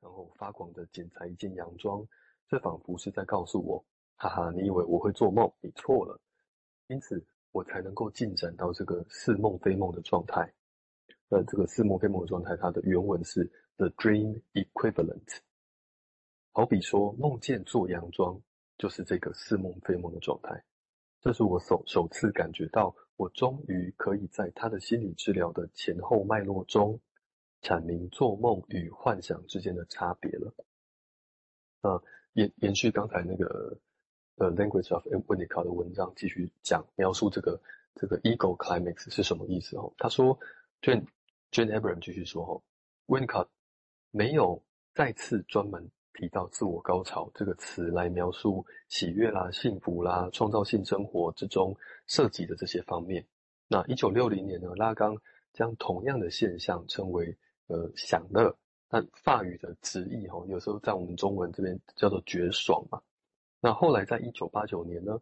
然后发狂的剪裁一件洋装，这仿佛是在告诉我，哈哈，你以为我会做梦？你错了。因此，我才能够进展到这个似梦非梦的状态。那，这个似梦非梦的状态，它的原文是 the dream equivalent。好比说，梦见做洋装，就是这个似梦非梦的状态。这是我首首次感觉到，我终于可以在他的心理治疗的前后脉络中，阐明做梦与幻想之间的差别了。呃，延延续刚才那个呃 Language of Winnicott 的文章，继续讲描述这个这个 ego climax 是什么意思哦。他说，Jane Jane Abraham 继续说哦，Winnicott 没有再次专门。提到自我高潮这个词来描述喜悦啦、幸福啦、创造性生活之中涉及的这些方面。那一九六零年呢，拉冈将同样的现象称为呃享乐，但法语的直译哈，有时候在我们中文这边叫做绝爽嘛。那后来在一九八九年呢，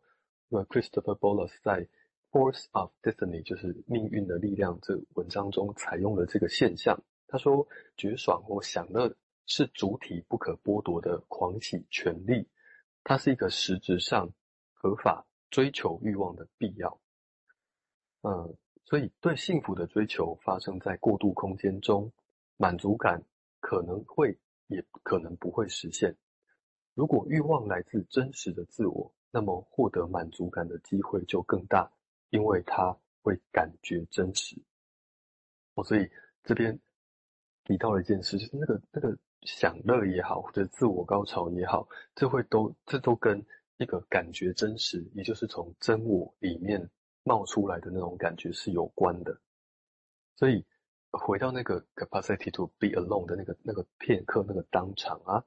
那 Christopher Bollas 在 Force of Destiny 就是命运的力量这文章中采用了这个现象。他说绝爽或享乐。是主体不可剥夺的狂喜权利，它是一个实质上合法追求欲望的必要。嗯，所以对幸福的追求发生在过渡空间中，满足感可能会也可能不会实现。如果欲望来自真实的自我，那么获得满足感的机会就更大，因为它会感觉真实。哦，所以这边提到了一件事，就是那个那个。享乐也好，或者自我高潮也好，这会都这都跟一个感觉真实，也就是从真我里面冒出来的那种感觉是有关的。所以回到那个 capacity to be alone 的那个那个片刻那个当场啊，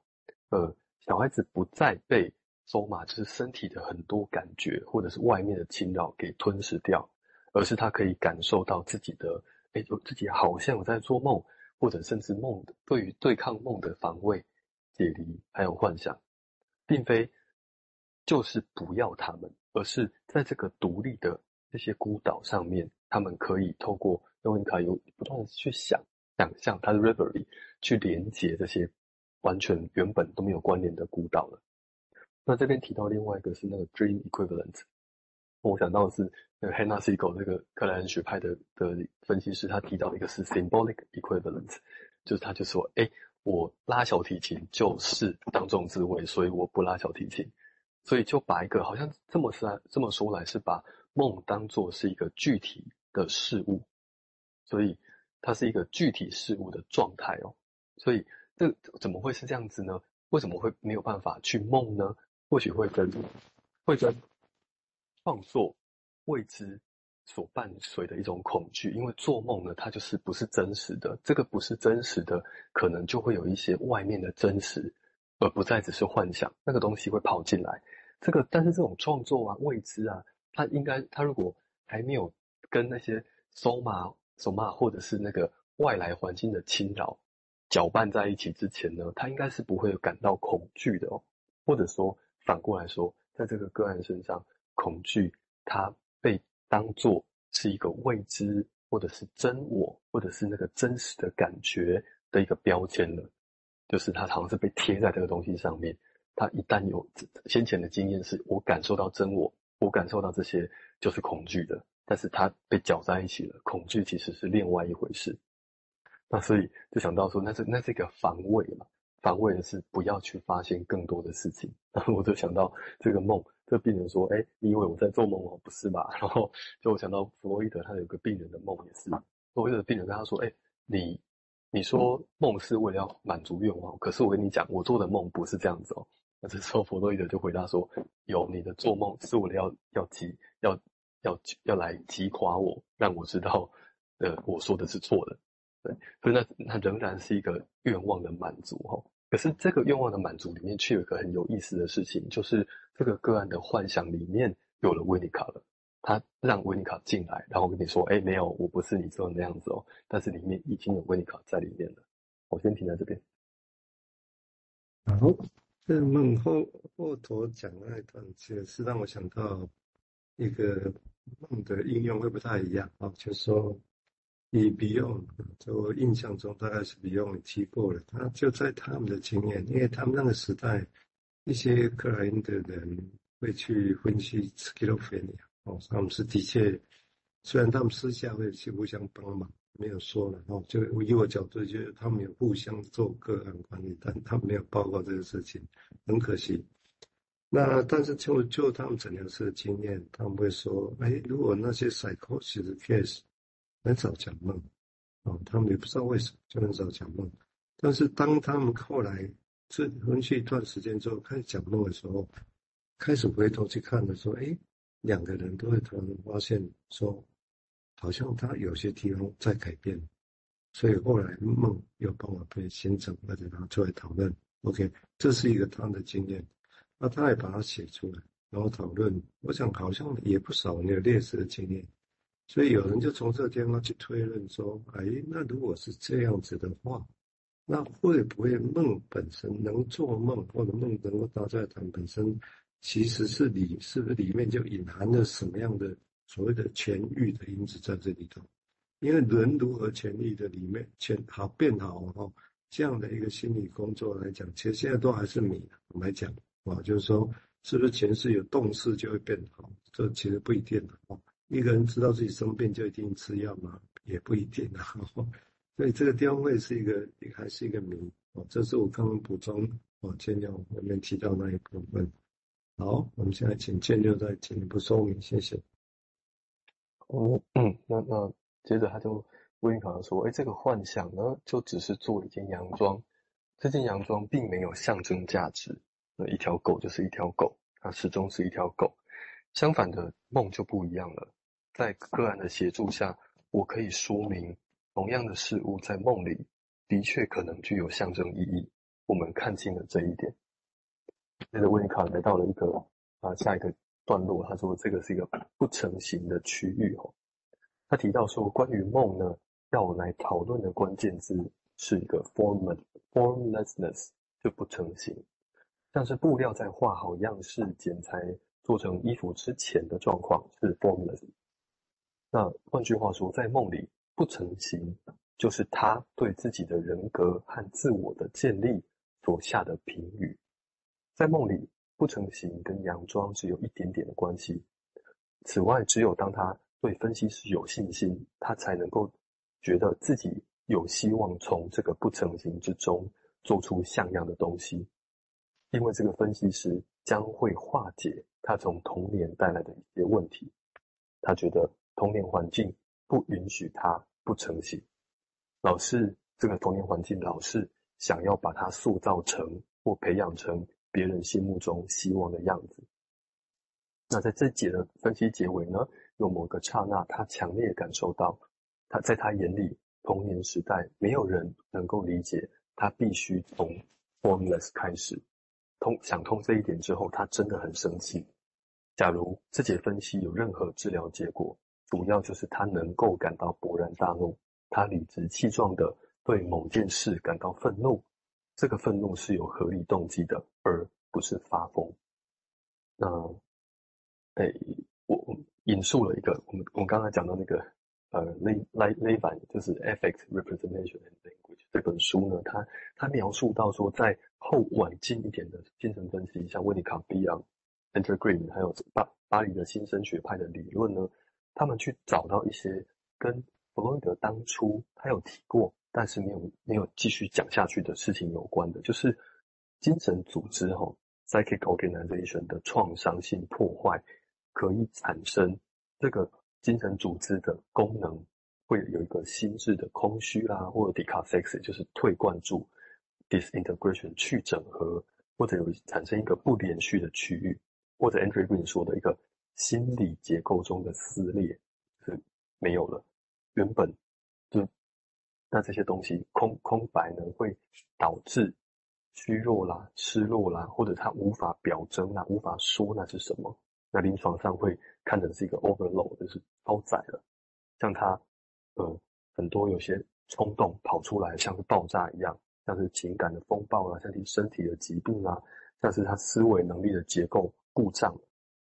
呃，小孩子不再被 soma 就是身体的很多感觉或者是外面的侵扰给吞噬掉，而是他可以感受到自己的，哎，就自己好像有在做梦。或者甚至梦的对于对抗梦的防卫、解离，还有幻想，并非就是不要他们，而是在这个独立的这些孤岛上面，他们可以透过用维尼卡有不断的去想、想象它的 reverie 去连接这些完全原本都没有关联的孤岛了。那这边提到另外一个是那个 dream equivalent。我想到的是，那个 Hannasico 那个克莱恩学派的的分析师，他提到一个是 symbolic equivalent，就是他就说，哎，我拉小提琴就是当众自慰，所以我不拉小提琴，所以就把一个好像这么说这么说来，是把梦当做是一个具体的事物，所以它是一个具体事物的状态哦，所以这怎么会是这样子呢？为什么会没有办法去梦呢？或许会跟会跟。创作未知所伴随的一种恐惧，因为做梦呢，它就是不是真实的。这个不是真实的，可能就会有一些外面的真实，而不再只是幻想。那个东西会跑进来。这个，但是这种创作啊，未知啊，它应该，它如果还没有跟那些 soma soma 或者是那个外来环境的侵扰搅拌在一起之前呢，他应该是不会感到恐惧的哦。或者说，反过来说，在这个个案身上。恐惧，它被当作是一个未知，或者是真我，或者是那个真实的感觉的一个标签了。就是他好像是被贴在这个东西上面。他一旦有先前的经验，是我感受到真我，我感受到这些就是恐惧的。但是它被搅在一起了，恐惧其实是另外一回事。那所以就想到说，那是那是一个防卫嘛。防卫的是不要去发现更多的事情，然 后我就想到这个梦，这个病人说：“哎，你以为我在做梦哦？不是吧？” 然后就我想到弗洛伊德，他有个病人的梦也是，弗洛伊德的病人跟他说：“哎，你你说梦是为了要满足愿望，可是我跟你讲，我做的梦不是这样子哦。”那这时候弗洛伊德就回答说：“有，你的做梦是为了要要击要要要来击垮我，让我知道，呃，我说的是错的。”对，所以那那仍然是一个愿望的满足哈。可是这个愿望的满足里面，却有一个很有意思的事情，就是这个个案的幻想里面有了维尼卡了。他让维尼卡进来，然后跟你说：“哎，没有，我不是你说的那样子哦。”但是里面已经有维尼卡在里面了。我先停在这边。好，这梦后后头讲的那一段，其实是让我想到一个梦的应用会不太一样啊，就是说。以 Beyond，就我印象中大概是 Beyond 提过了，他就在他们的经验，因为他们那个时代，一些克莱因的人会去分析 schizophrenia 哦，他们是的确，虽然他们私下会去互相帮忙，没有说了哦，就以我角度，就是他们有互相做个案管理，但他们没有报告这个事情，很可惜。那但是就就他们诊疗室的经验，他们会说，哎，如果那些 psychosis 的 case 很少讲梦，哦，他们也不知道为什么就很少讲梦。但是当他们后来这回去一段时间之后开始讲梦的时候，开始回头去看的时候，哎，两个人都会突然发现说，好像他有些地方在改变，所以后来梦有办法被形成，而且拿出来讨论。OK，这是一个他们的经验。那他也把它写出来，然后讨论。我想好像也不少你有类似的经验，所以有人就从这地方去推论说：哎，那如果是这样子的话，那会不会梦本身能做梦，或者梦能够达在谈本身，其实是里是不是里面就隐含了什么样的所谓的痊愈的因子在这里头？因为人如何痊愈的里面，痊好变好哈，这样的一个心理工作来讲，其实现在都还是谜。我们来讲。啊，就是说，是不是前世有动势就会变好？这其实不一定的哦。一个人知道自己生病就一定吃药吗？也不一定的。所以这个地方会是一个，也还是一个谜哦。这是我刚刚补充哦，建六后面提到那一部分。好，我们现在请建六再进一步说明，谢谢。哦，嗯，那那接着他就温考说，哎，这个幻想呢，就只是做一件洋装，这件洋装并没有象征价值。那一条狗就是一条狗，它始终是一条狗。相反的，梦就不一样了。在个案的协助下，我可以说明同样的事物在梦里的确可能具有象征意义。我们看清了这一点。接着，温尼卡来到了一个啊下一个段落，他说这个是一个不成形的区域哦。他提到说，关于梦呢，要我来讨论的关键字是一个 form formlessness，就不成形。像是布料在画好样式、剪裁做成衣服之前的状况是 formless。那换句话说，在梦里不成形，就是他对自己的人格和自我的建立所下的评语。在梦里不成形跟佯装是有一点点的关系。此外，只有当他对分析师有信心，他才能够觉得自己有希望从这个不成形之中做出像样的东西。因为这个分析师将会化解他从童年带来的一些问题，他觉得童年环境不允许他不成型，老是这个童年环境老是想要把他塑造成或培养成别人心目中希望的样子。那在这节的分析结尾呢，有某个刹那，他强烈感受到，他在他眼里，童年时代没有人能够理解他必须从 formless 开始。通想通这一点之后，他真的很生气。假如这节分析有任何治疗结果，主要就是他能够感到勃然大怒，他理直气壮地对某件事感到愤怒。这个愤怒是有合理动机的，而不是发疯。那，哎，我引述了一个我们我们刚才讲到那个呃雷雷雷凡，就是 Affect Representation and Language 这本书呢，他他描述到说在。后晚近一点的精神分析，像温尼卡、Bion、Andrew Green，还有巴巴黎的新生学派的理论呢，他们去找到一些跟弗洛伊德当初他有提过，但是没有没有继续讲下去的事情有关的，就是精神组织哈、哦、（psychic organization） 的创伤性破坏，可以产生这个精神组织的功能会有一个心智的空虚啦，或者 decathexis 就是退灌注。disintegration 去整合，或者有产生一个不连续的区域，或者 Andrew Green 说的一个心理结构中的撕裂是没有了。原本就那这些东西空空白呢，会导致虚弱啦、失落啦，或者他无法表征啦、无法说那是什么。那临床上会看成是一个 overload，就是超载了。像他呃很多有些冲动跑出来，像是爆炸一样。像是情感的风暴啊，像是身体的疾病啊，像是他思维能力的结构故障，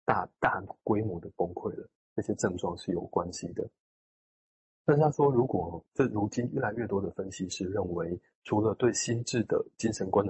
大大规模的崩溃了，那些症状是有关系的。但是他说，如果这如今越来越多的分析师认为，除了对心智的精神观